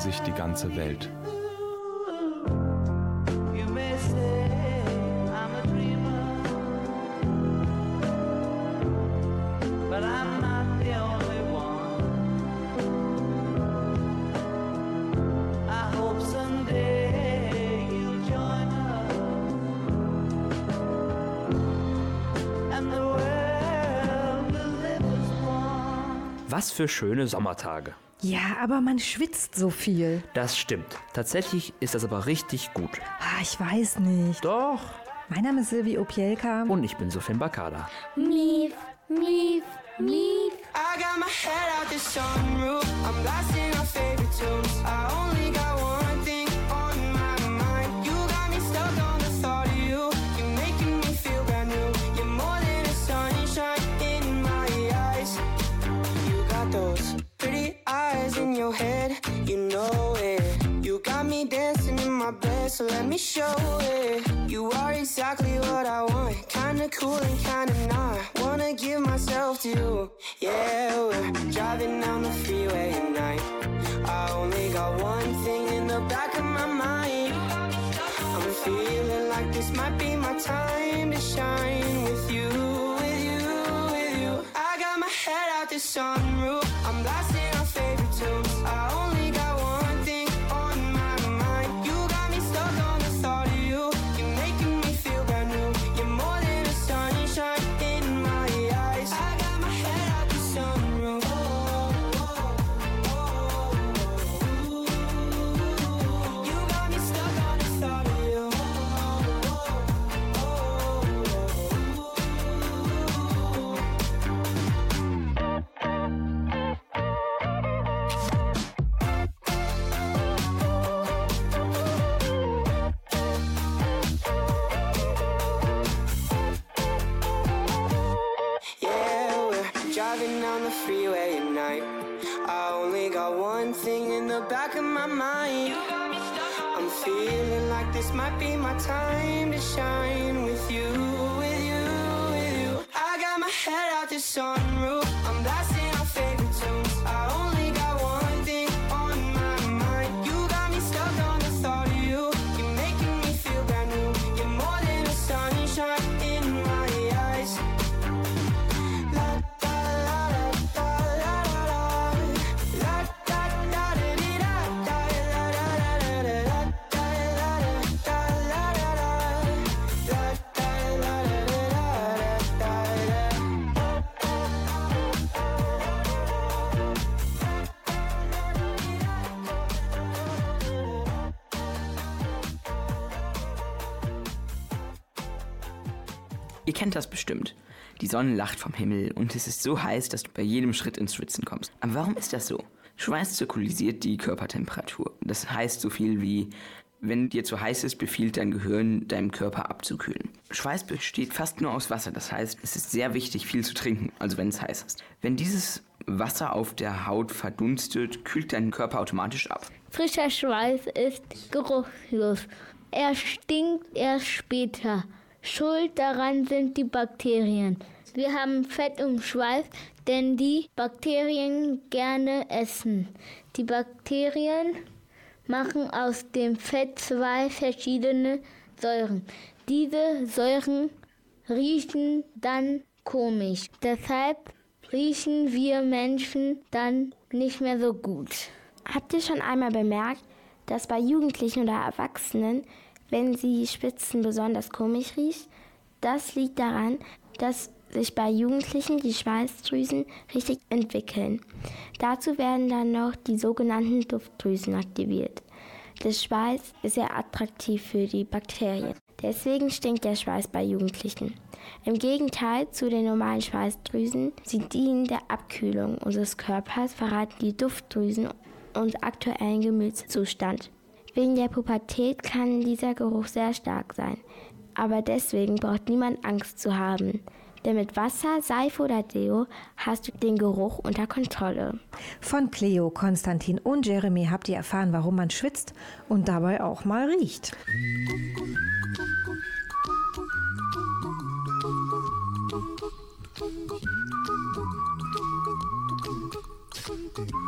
sich die ganze Welt. Was für schöne Sommertage. Ja, aber man schwitzt so viel. Das stimmt. Tatsächlich ist das aber richtig gut. Ah, ich weiß nicht. Doch. Mein Name ist Silvi Opielka. Und ich bin Sofin Bakala. Mief, mief, mief. I got my head out the sunroof. I'm blasting my face. so let me show it. You are exactly what I want. Kinda cool and kinda not. Wanna give myself to you. Yeah, we're driving down the freeway at night. I only got one thing in the back of my mind. I'm feeling like this might be my time. time to shine with you, with you, with you. I got my head out this song. Bestimmt. Die Sonne lacht vom Himmel und es ist so heiß, dass du bei jedem Schritt ins Schwitzen kommst. Aber warum ist das so? Schweiß zirkulisiert die Körpertemperatur. Das heißt so viel wie, wenn dir zu heiß ist, befiehlt dein Gehirn, deinem Körper abzukühlen. Schweiß besteht fast nur aus Wasser, das heißt, es ist sehr wichtig, viel zu trinken, also wenn es heiß ist. Wenn dieses Wasser auf der Haut verdunstet, kühlt dein Körper automatisch ab. Frischer Schweiß ist geruchlos. Er stinkt erst später. Schuld daran sind die Bakterien. Wir haben Fett im Schweiß, denn die Bakterien gerne essen. Die Bakterien machen aus dem Fett zwei verschiedene Säuren. Diese Säuren riechen dann komisch. Deshalb riechen wir Menschen dann nicht mehr so gut. Habt ihr schon einmal bemerkt, dass bei Jugendlichen oder Erwachsenen, wenn sie schwitzen, besonders komisch riecht? Das liegt daran, dass sich bei Jugendlichen die Schweißdrüsen richtig entwickeln. Dazu werden dann noch die sogenannten Duftdrüsen aktiviert. Der Schweiß ist sehr attraktiv für die Bakterien. Deswegen stinkt der Schweiß bei Jugendlichen. Im Gegenteil zu den normalen Schweißdrüsen, sie dienen der Abkühlung unseres Körpers, verraten die Duftdrüsen und aktuellen Gemütszustand. Wegen der Pubertät kann dieser Geruch sehr stark sein. Aber deswegen braucht niemand Angst zu haben. Denn mit Wasser, Seife oder Deo hast du den Geruch unter Kontrolle. Von Cleo, Konstantin und Jeremy habt ihr erfahren, warum man schwitzt und dabei auch mal riecht. Here's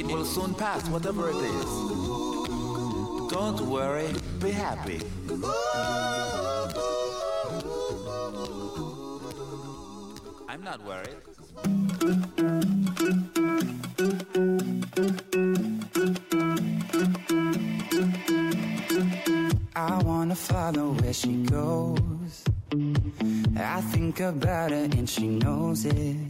It will soon pass, whatever it is. Don't worry, be happy. I'm not worried. I wanna follow where she goes. I think about her and she knows it.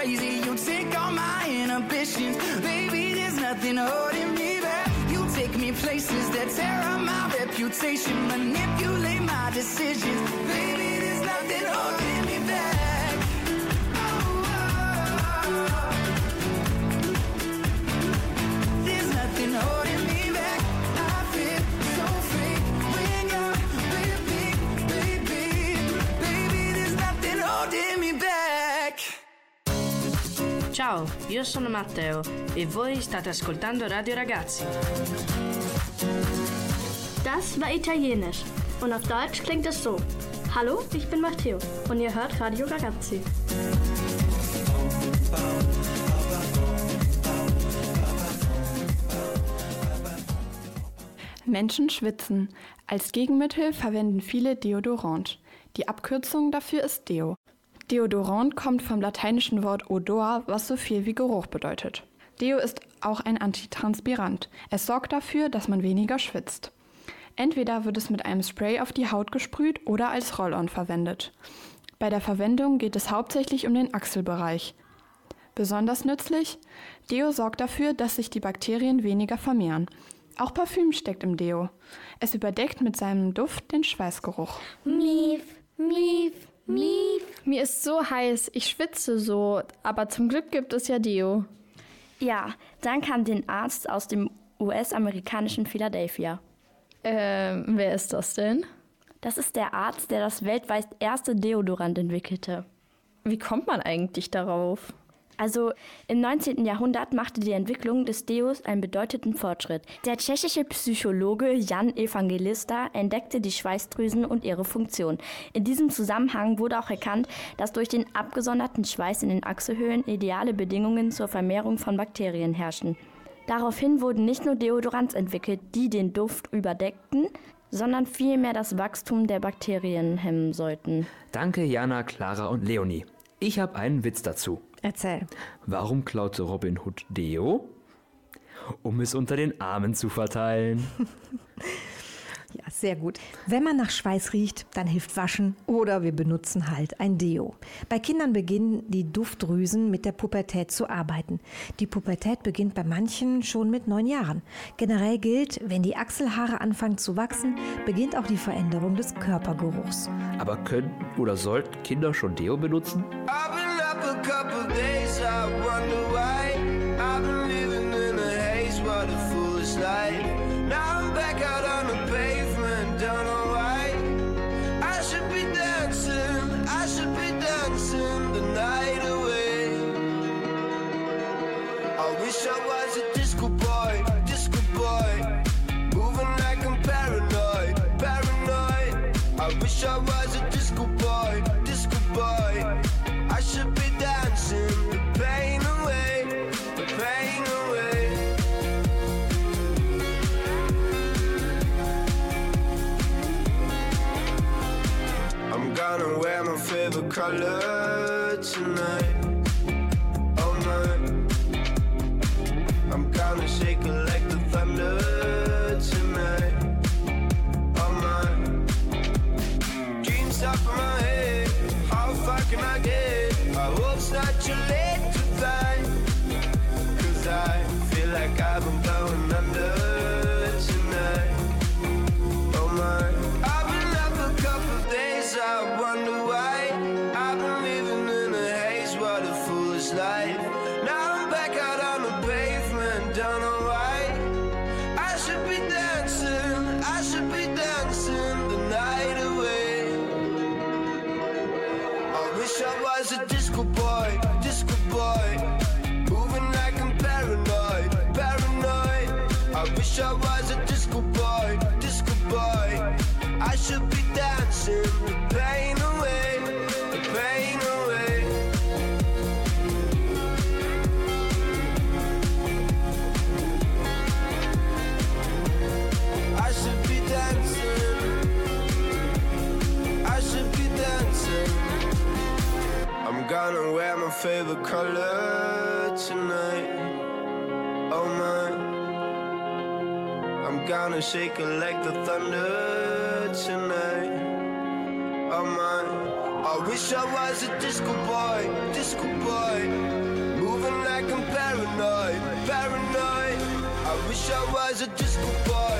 crazy. You take all my inhibitions, baby. There's nothing holding me back. You take me places that tear up my reputation, manipulate my decisions, baby. There's nothing holding me back. There's nothing holding me back. I feel so free when you're with me, baby. Baby, there's nothing holding me back. Ciao, io sono Matteo e voi state ascoltando Radio Ragazzi. Das war Italienisch und auf Deutsch klingt es so. Hallo, ich bin Matteo und ihr hört Radio Ragazzi. Menschen schwitzen. Als Gegenmittel verwenden viele Deodorant. Die Abkürzung dafür ist Deo. Deodorant kommt vom lateinischen Wort odor, was so viel wie Geruch bedeutet. Deo ist auch ein Antitranspirant. Es sorgt dafür, dass man weniger schwitzt. Entweder wird es mit einem Spray auf die Haut gesprüht oder als Roll-on verwendet. Bei der Verwendung geht es hauptsächlich um den Achselbereich. Besonders nützlich, Deo sorgt dafür, dass sich die Bakterien weniger vermehren. Auch Parfüm steckt im Deo. Es überdeckt mit seinem Duft den Schweißgeruch. Mief, mief, mief. Mir ist so heiß, ich schwitze so, aber zum Glück gibt es ja Deo. Ja, dank an den Arzt aus dem US-amerikanischen Philadelphia. Ähm, wer ist das denn? Das ist der Arzt, der das weltweit erste Deodorant entwickelte. Wie kommt man eigentlich darauf? Also im 19. Jahrhundert machte die Entwicklung des Deos einen bedeutenden Fortschritt. Der tschechische Psychologe Jan Evangelista entdeckte die Schweißdrüsen und ihre Funktion. In diesem Zusammenhang wurde auch erkannt, dass durch den abgesonderten Schweiß in den Achselhöhlen ideale Bedingungen zur Vermehrung von Bakterien herrschen. Daraufhin wurden nicht nur Deodorants entwickelt, die den Duft überdeckten, sondern vielmehr das Wachstum der Bakterien hemmen sollten. Danke Jana, Clara und Leonie. Ich habe einen Witz dazu. Erzähl. Warum klaute Robin Hood Deo? Um es unter den Armen zu verteilen. Ja, sehr gut. Wenn man nach Schweiß riecht, dann hilft Waschen oder wir benutzen halt ein Deo. Bei Kindern beginnen die Duftdrüsen mit der Pubertät zu arbeiten. Die Pubertät beginnt bei manchen schon mit neun Jahren. Generell gilt, wenn die Achselhaare anfangen zu wachsen, beginnt auch die Veränderung des Körpergeruchs. Aber können oder sollten Kinder schon Deo benutzen? I've been up a couple days, I wonder why. I've been living in a haze, what a foolish life. Now I'm back out on color tonight. I was a disco boy, disco boy. I should be dancing the pain away, the pain away. I should be dancing. I should be dancing. I'm gonna wear my favorite color Gonna shake it like the thunder tonight. Oh my. I wish I was a disco boy, disco boy. Moving like I'm paranoid, paranoid. I wish I was a disco boy,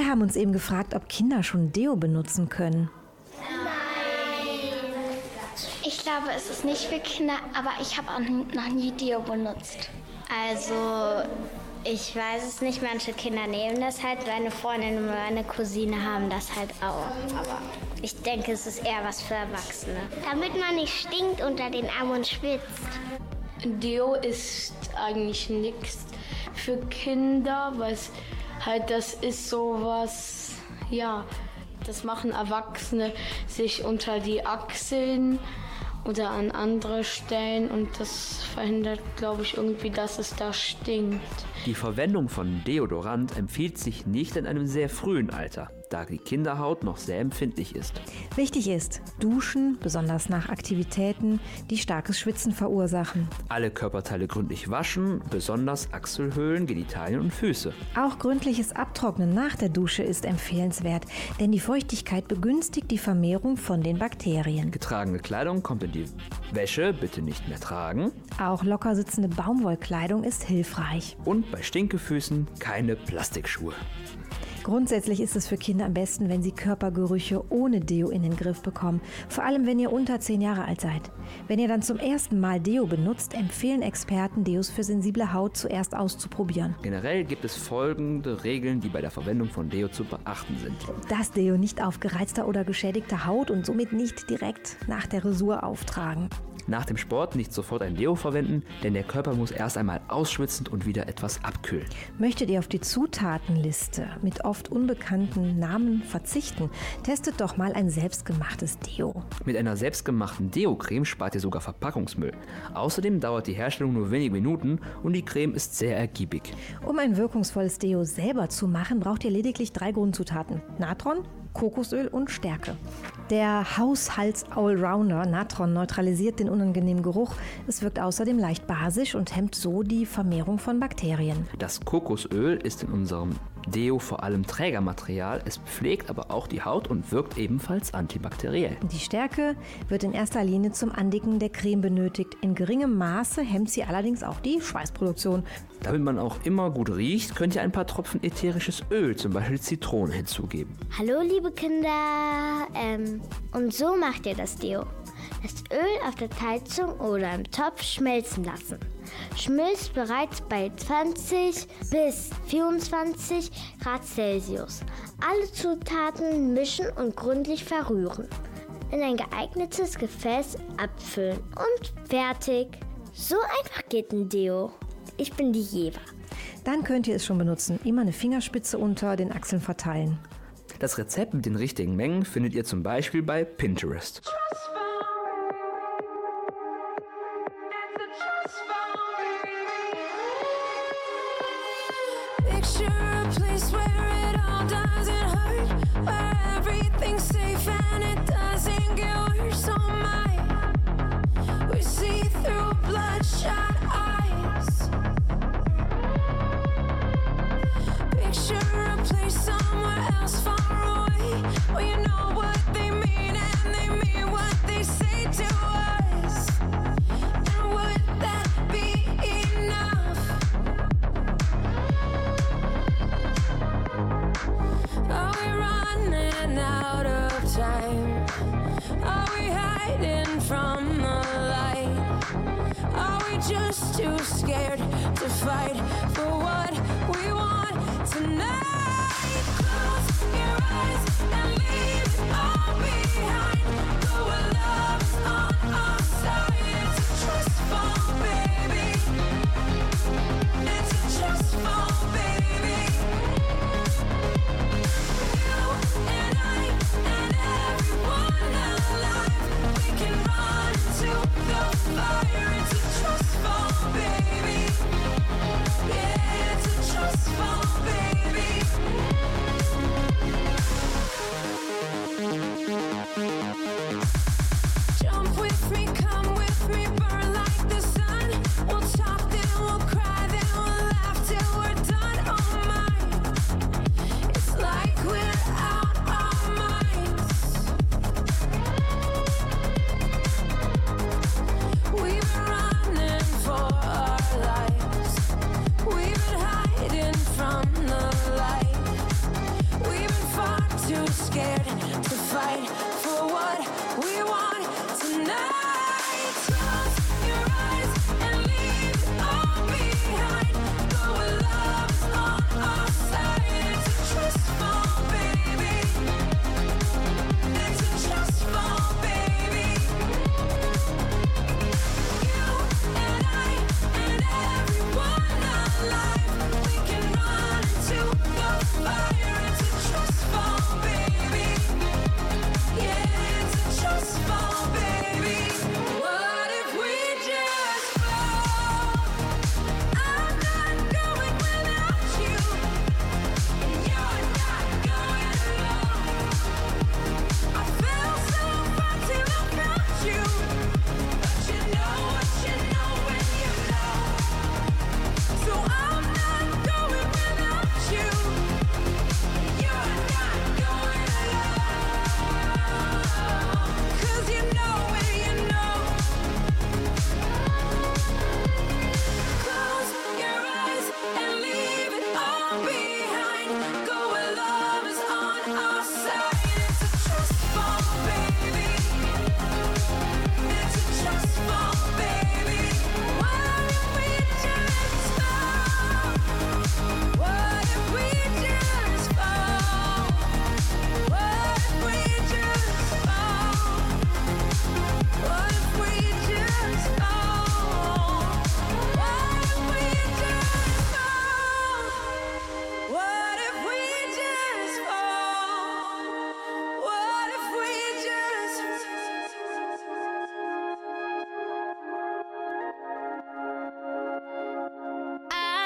Wir haben uns eben gefragt, ob Kinder schon Deo benutzen können. Ich glaube, es ist nicht für Kinder, aber ich habe auch noch nie Deo benutzt. Also, ich weiß es nicht. Manche Kinder nehmen das halt. Meine Freundin und meine Cousine haben das halt auch. Aber ich denke, es ist eher was für Erwachsene. Damit man nicht stinkt unter den Armen und schwitzt. Deo ist eigentlich nichts für Kinder, weil es halt das ist sowas, ja, das machen Erwachsene sich unter die Achseln oder an andere Stellen und das verhindert, glaube ich, irgendwie, dass es da stinkt. Die Verwendung von Deodorant empfiehlt sich nicht in einem sehr frühen Alter, da die Kinderhaut noch sehr empfindlich ist. Wichtig ist, duschen, besonders nach Aktivitäten, die starkes Schwitzen verursachen. Alle Körperteile gründlich waschen, besonders Achselhöhlen, Genitalien und Füße. Auch gründliches Abtrocknen nach der Dusche ist empfehlenswert, denn die Feuchtigkeit begünstigt die Vermehrung von den Bakterien. Getragene Kleidung kommt in die Wäsche, bitte nicht mehr tragen. Auch locker sitzende Baumwollkleidung ist hilfreich. Und bei Stinkefüßen keine Plastikschuhe. Grundsätzlich ist es für Kinder am besten, wenn sie Körpergerüche ohne Deo in den Griff bekommen. Vor allem, wenn ihr unter 10 Jahre alt seid. Wenn ihr dann zum ersten Mal Deo benutzt, empfehlen Experten, Deos für sensible Haut zuerst auszuprobieren. Generell gibt es folgende Regeln, die bei der Verwendung von Deo zu beachten sind. Das Deo nicht auf gereizter oder geschädigter Haut und somit nicht direkt nach der Rasur auftragen. Nach dem Sport nicht sofort ein Deo verwenden, denn der Körper muss erst einmal ausschwitzen und wieder etwas abkühlen. Möchtet ihr auf die Zutatenliste mit oft unbekannten Namen verzichten, testet doch mal ein selbstgemachtes Deo. Mit einer selbstgemachten Deo-Creme spart ihr sogar Verpackungsmüll. Außerdem dauert die Herstellung nur wenige Minuten und die Creme ist sehr ergiebig. Um ein wirkungsvolles Deo selber zu machen, braucht ihr lediglich drei Grundzutaten: Natron, Kokosöl und Stärke. Der Haushalts-Allrounder Natron neutralisiert den unangenehmen Geruch. Es wirkt außerdem leicht basisch und hemmt so die Vermehrung von Bakterien. Das Kokosöl ist in unserem Deo vor allem Trägermaterial. Es pflegt aber auch die Haut und wirkt ebenfalls antibakteriell. Die Stärke wird in erster Linie zum Andicken der Creme benötigt. In geringem Maße hemmt sie allerdings auch die Schweißproduktion. Damit man auch immer gut riecht, könnt ihr ein paar Tropfen ätherisches Öl, zum Beispiel Zitrone, hinzugeben. Hallo, liebe Kinder. Ähm, und so macht ihr das Deo. Das Öl auf der Heizung oder im Topf schmelzen lassen. Schmilzt bereits bei 20 bis 24 Grad Celsius. Alle Zutaten mischen und gründlich verrühren. In ein geeignetes Gefäß abfüllen und fertig. So einfach geht ein Deo. Ich bin die Jeva. Dann könnt ihr es schon benutzen. Immer eine Fingerspitze unter den Achseln verteilen. Das Rezept mit den richtigen Mengen findet ihr zum Beispiel bei Pinterest. Picture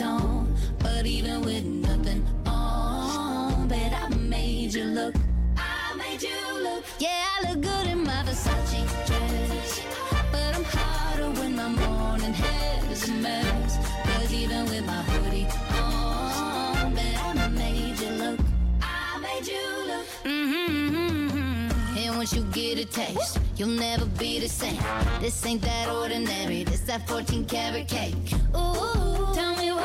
But even with nothing on, bet I made you look. I made you look. Yeah, I look good in my Versace dress. But I'm hotter when my morning hair is a mess. Cause even with my hoodie on, bet I made you look. I made you look. Mm-hmm. And once you get a taste, you'll never be the same. This ain't that ordinary, this that 14 karat cake. Ooh,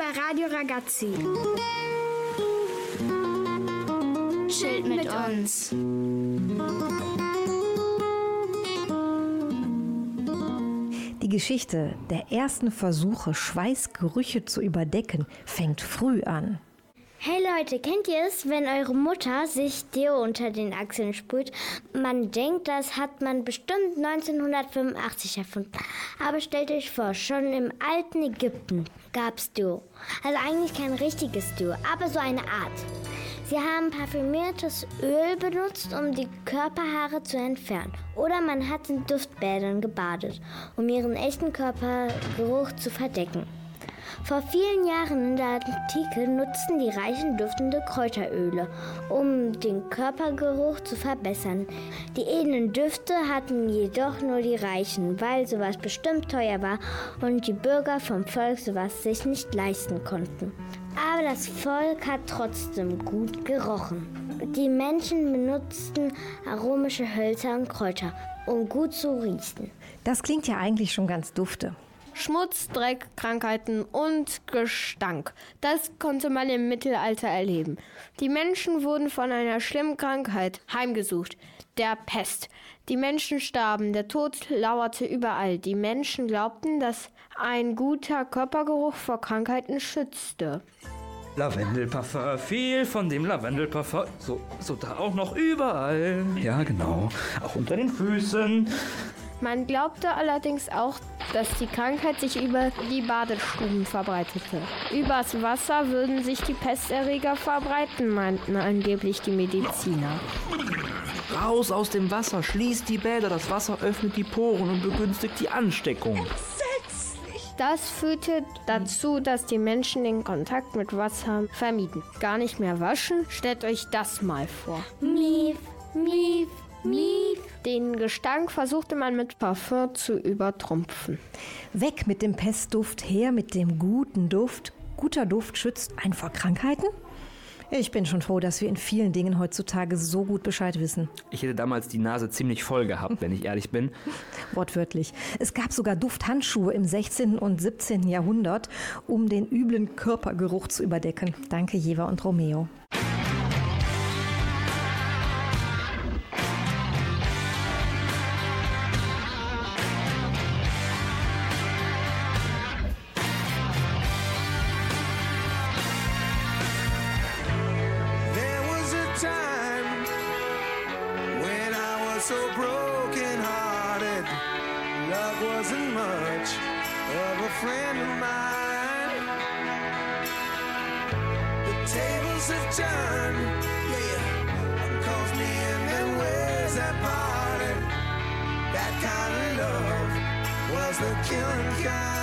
bei Radio Ragazzi. Schild mit uns. Die Geschichte der ersten Versuche, Schweißgerüche zu überdecken, fängt früh an. Hey Leute, kennt ihr es, wenn eure Mutter sich Deo unter den Achseln sprüht? Man denkt, das hat man bestimmt 1985 erfunden. Aber stellt euch vor, schon im alten Ägypten gab's Deo. Also eigentlich kein richtiges Deo, aber so eine Art. Sie haben parfümiertes Öl benutzt, um die Körperhaare zu entfernen. Oder man hat in Duftbädern gebadet, um ihren echten Körpergeruch zu verdecken. Vor vielen Jahren in der Antike nutzten die Reichen duftende Kräuteröle, um den Körpergeruch zu verbessern. Die edlen Düfte hatten jedoch nur die Reichen, weil sowas bestimmt teuer war und die Bürger vom Volk sowas sich nicht leisten konnten. Aber das Volk hat trotzdem gut gerochen. Die Menschen benutzten aromische Hölzer und Kräuter, um gut zu riechen. Das klingt ja eigentlich schon ganz dufte. Schmutz, Dreck, Krankheiten und Gestank. Das konnte man im Mittelalter erleben. Die Menschen wurden von einer schlimmen Krankheit heimgesucht, der Pest. Die Menschen starben, der Tod lauerte überall. Die Menschen glaubten, dass ein guter Körpergeruch vor Krankheiten schützte. Lavendelparfum, viel von dem Lavendelparfum. So, so da auch noch überall. Ja, genau. Auch unter den Füßen. Man glaubte allerdings auch, dass die Krankheit sich über die Badestuben verbreitete. Übers Wasser würden sich die Pesterreger verbreiten, meinten angeblich die Mediziner. Raus aus dem Wasser, schließt die Bäder. Das Wasser öffnet die Poren und begünstigt die Ansteckung. Das führte dazu, dass die Menschen den Kontakt mit Wasser vermieden. Gar nicht mehr waschen? Stellt euch das mal vor. Mief, mief, mief. Den Gestank versuchte man mit Parfum zu übertrumpfen. Weg mit dem Pestduft, her mit dem guten Duft. Guter Duft schützt einen vor Krankheiten? Ich bin schon froh, dass wir in vielen Dingen heutzutage so gut Bescheid wissen. Ich hätte damals die Nase ziemlich voll gehabt, wenn ich ehrlich bin. Wortwörtlich. Es gab sogar Dufthandschuhe im 16. und 17. Jahrhundert, um den üblen Körpergeruch zu überdecken. Danke, Jeva und Romeo. Tables have turned, and where's that party? That kind of love was the killing kind.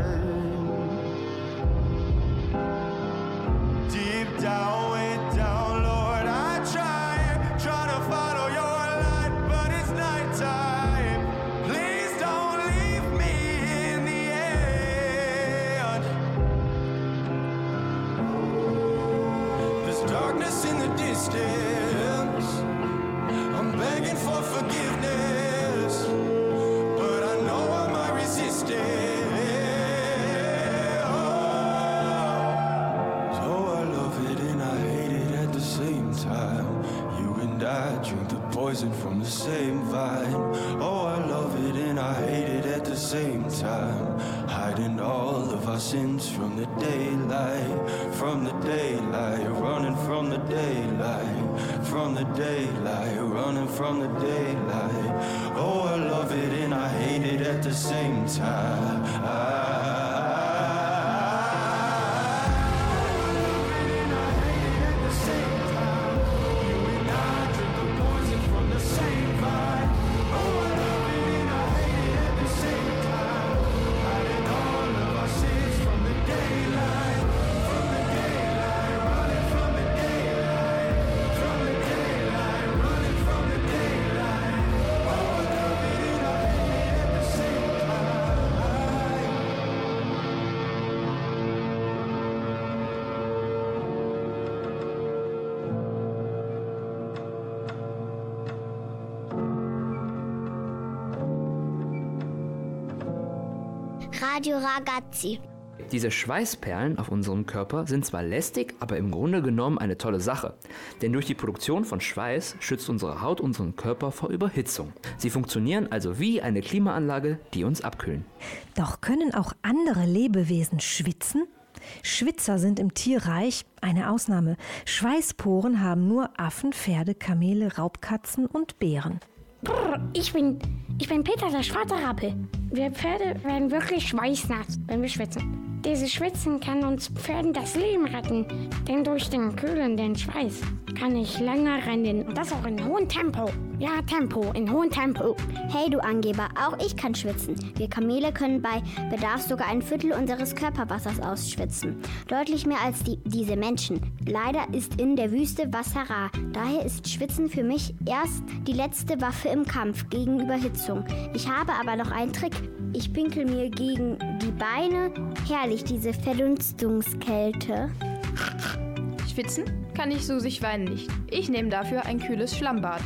way. The same vine. Oh, I love it and I hate it at the same time. Hiding all of our sins from the daylight, from the daylight, running from the daylight, from the daylight, running from the daylight. Oh, I love it and I hate it at the same time. Radio Ragazzi. Diese Schweißperlen auf unserem Körper sind zwar lästig, aber im Grunde genommen eine tolle Sache. Denn durch die Produktion von Schweiß schützt unsere Haut unseren Körper vor Überhitzung. Sie funktionieren also wie eine Klimaanlage, die uns abkühlen. Doch können auch andere Lebewesen schwitzen? Schwitzer sind im Tierreich eine Ausnahme. Schweißporen haben nur Affen, Pferde, Kamele, Raubkatzen und Bären. Brr, ich bin, ich bin Peter, der schwarze Rappe. Wir Pferde werden wirklich schweißnass, wenn wir schwitzen. Dieses Schwitzen kann uns Pferden das Leben retten, denn durch den kühlenden Schweiß kann ich länger rennen und das auch in hohem Tempo. Ja, Tempo, in hohem Tempo. Hey du Angeber, auch ich kann schwitzen. Wir Kamele können bei Bedarf sogar ein Viertel unseres Körperwassers ausschwitzen. Deutlich mehr als die, diese Menschen. Leider ist in der Wüste Wasser rar. Daher ist Schwitzen für mich erst die letzte Waffe im Kampf gegen Überhitzung. Ich habe aber noch einen Trick. Ich pinkel mir gegen die Beine. Herrlich, diese Verdunstungskälte. Schwitzen kann ich Susig Wein nicht. Ich nehme dafür ein kühles Schlammbad.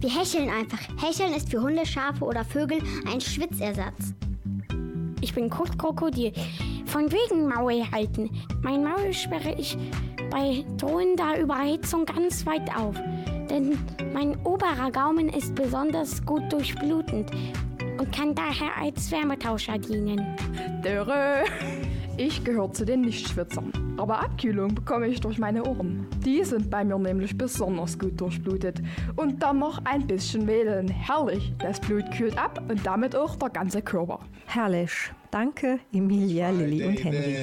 Wir hecheln einfach. Hecheln ist für Hunde, Schafe oder Vögel ein Schwitzersatz. Ich bin Kurzkrokodil. Von wegen Maul halten. Mein Maul sperre ich bei drohender Überhitzung ganz weit auf. Denn mein oberer Gaumen ist besonders gut durchblutend und kann daher als Wärmetauscher dienen. Dörre! Ich gehöre zu den Nichtschwitzern. Aber Abkühlung bekomme ich durch meine Ohren. Die sind bei mir nämlich besonders gut durchblutet. Und dann noch ein bisschen wählen. Herrlich. Das Blut kühlt ab und damit auch der ganze Körper. Herrlich. Danke, Emilia, Lilly und Henry.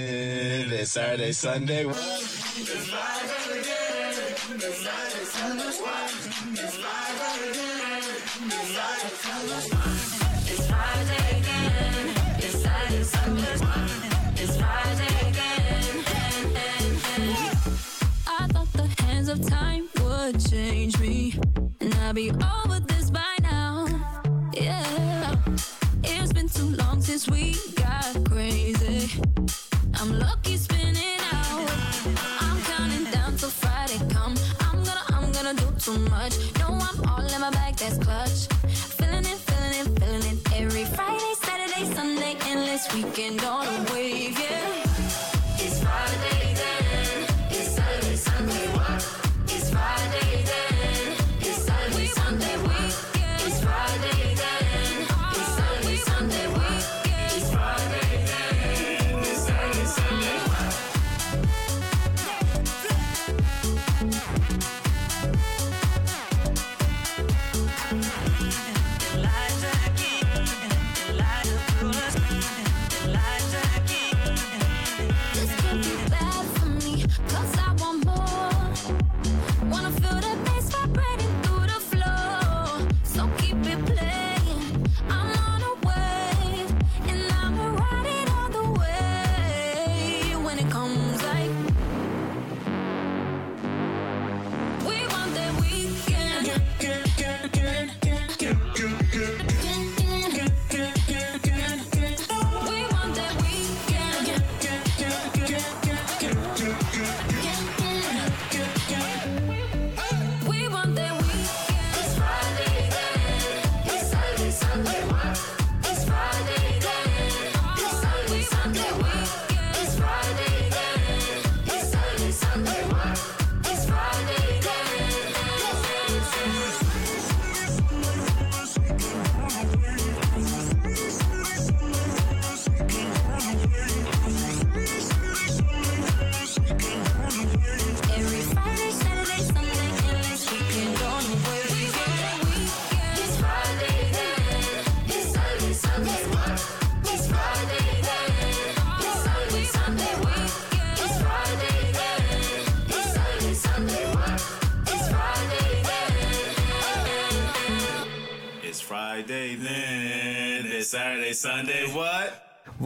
Be over this by now. Yeah, it's been too long since we got crazy. I'm lucky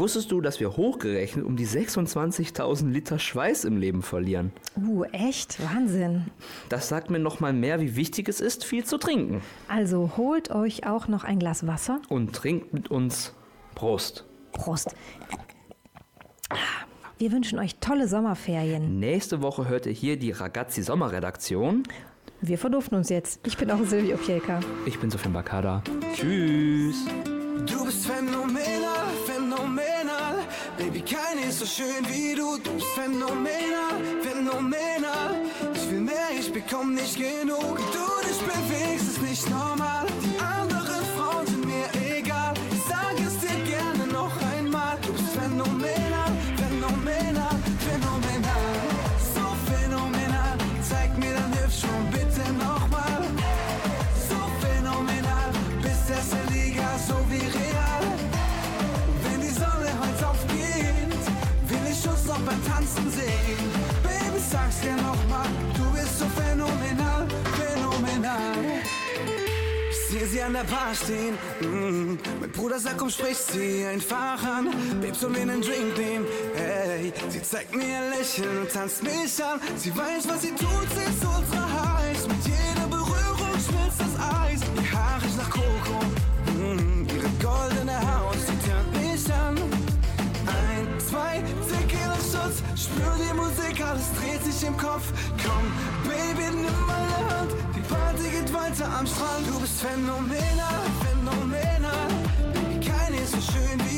Wusstest du, dass wir hochgerechnet um die 26.000 Liter Schweiß im Leben verlieren? Uh, echt? Wahnsinn. Das sagt mir noch mal mehr, wie wichtig es ist, viel zu trinken. Also holt euch auch noch ein Glas Wasser. Und trinkt mit uns Prost. Prost. Wir wünschen euch tolle Sommerferien. Nächste Woche hört ihr hier die Ragazzi Sommerredaktion. Wir verduften uns jetzt. Ich bin auch Silvio Pielka. Ich bin Sofien Bakada. Tschüss. Du bist phänomenal. Baby, keine ist so schön wie du. Du bist phänomenal, phänomenal. Ich will mehr, ich bekomm nicht genug. Du dich bewegst, ist nicht normal. Die dir nochmal, du bist so phänomenal, phänomenal. Ich sehe sie an der Bar stehen. Mm. Mein Bruder sagt, komm, sprich sie einfach an. Babe, soll mir einen Drink nehmen. Hey, sie zeigt mir ihr Lächeln und tanzt mich an. Sie weiß, was sie tut, sie ist ultra heiß. Mit jeder Berührung schmilzt das Eis. Ihr Haar riecht nach Koko. Spür die Musik, alles dreht sich im Kopf. Komm, Baby, nimm meine Hand, die Party geht weiter am Strand. Du bist phänomenal, phänomenal. Baby, keine ist so schön wie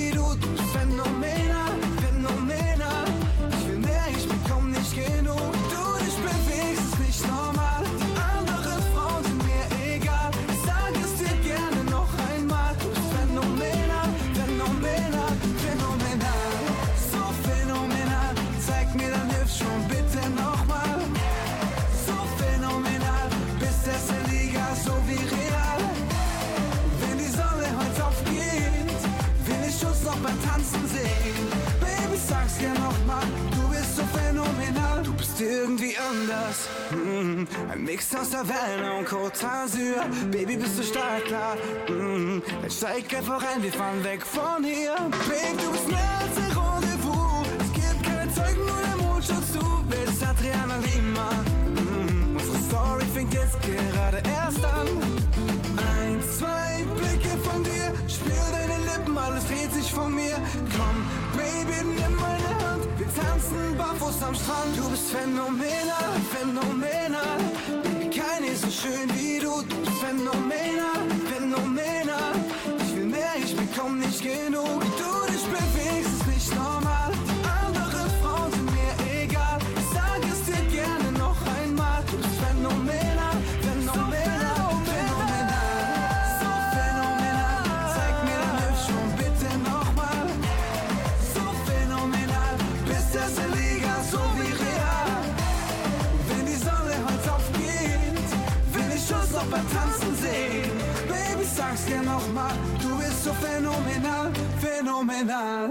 Nichts aus der Welle und Côte d'Azur. Baby, bist du startklar? Mm -hmm. Dann steig einfach rein, wir fahren weg von hier. Baby, du bist mehr als ein Rendezvous. Es gibt keine Zeugen, nur der Mond schaut zu. Wer Adriana Lima? Mm. Unsere Story fängt jetzt gerade erst an. Ein, zwei Blicke von dir. Spiel deine Lippen, alles dreht sich von mir. Komm, Baby, nimm meine Hand. Wir tanzen barfuß am Strand. Du bist phänomenal, phänomenal. schön, wie du, du bist ein normal, tout est phénoménal, phénoménal.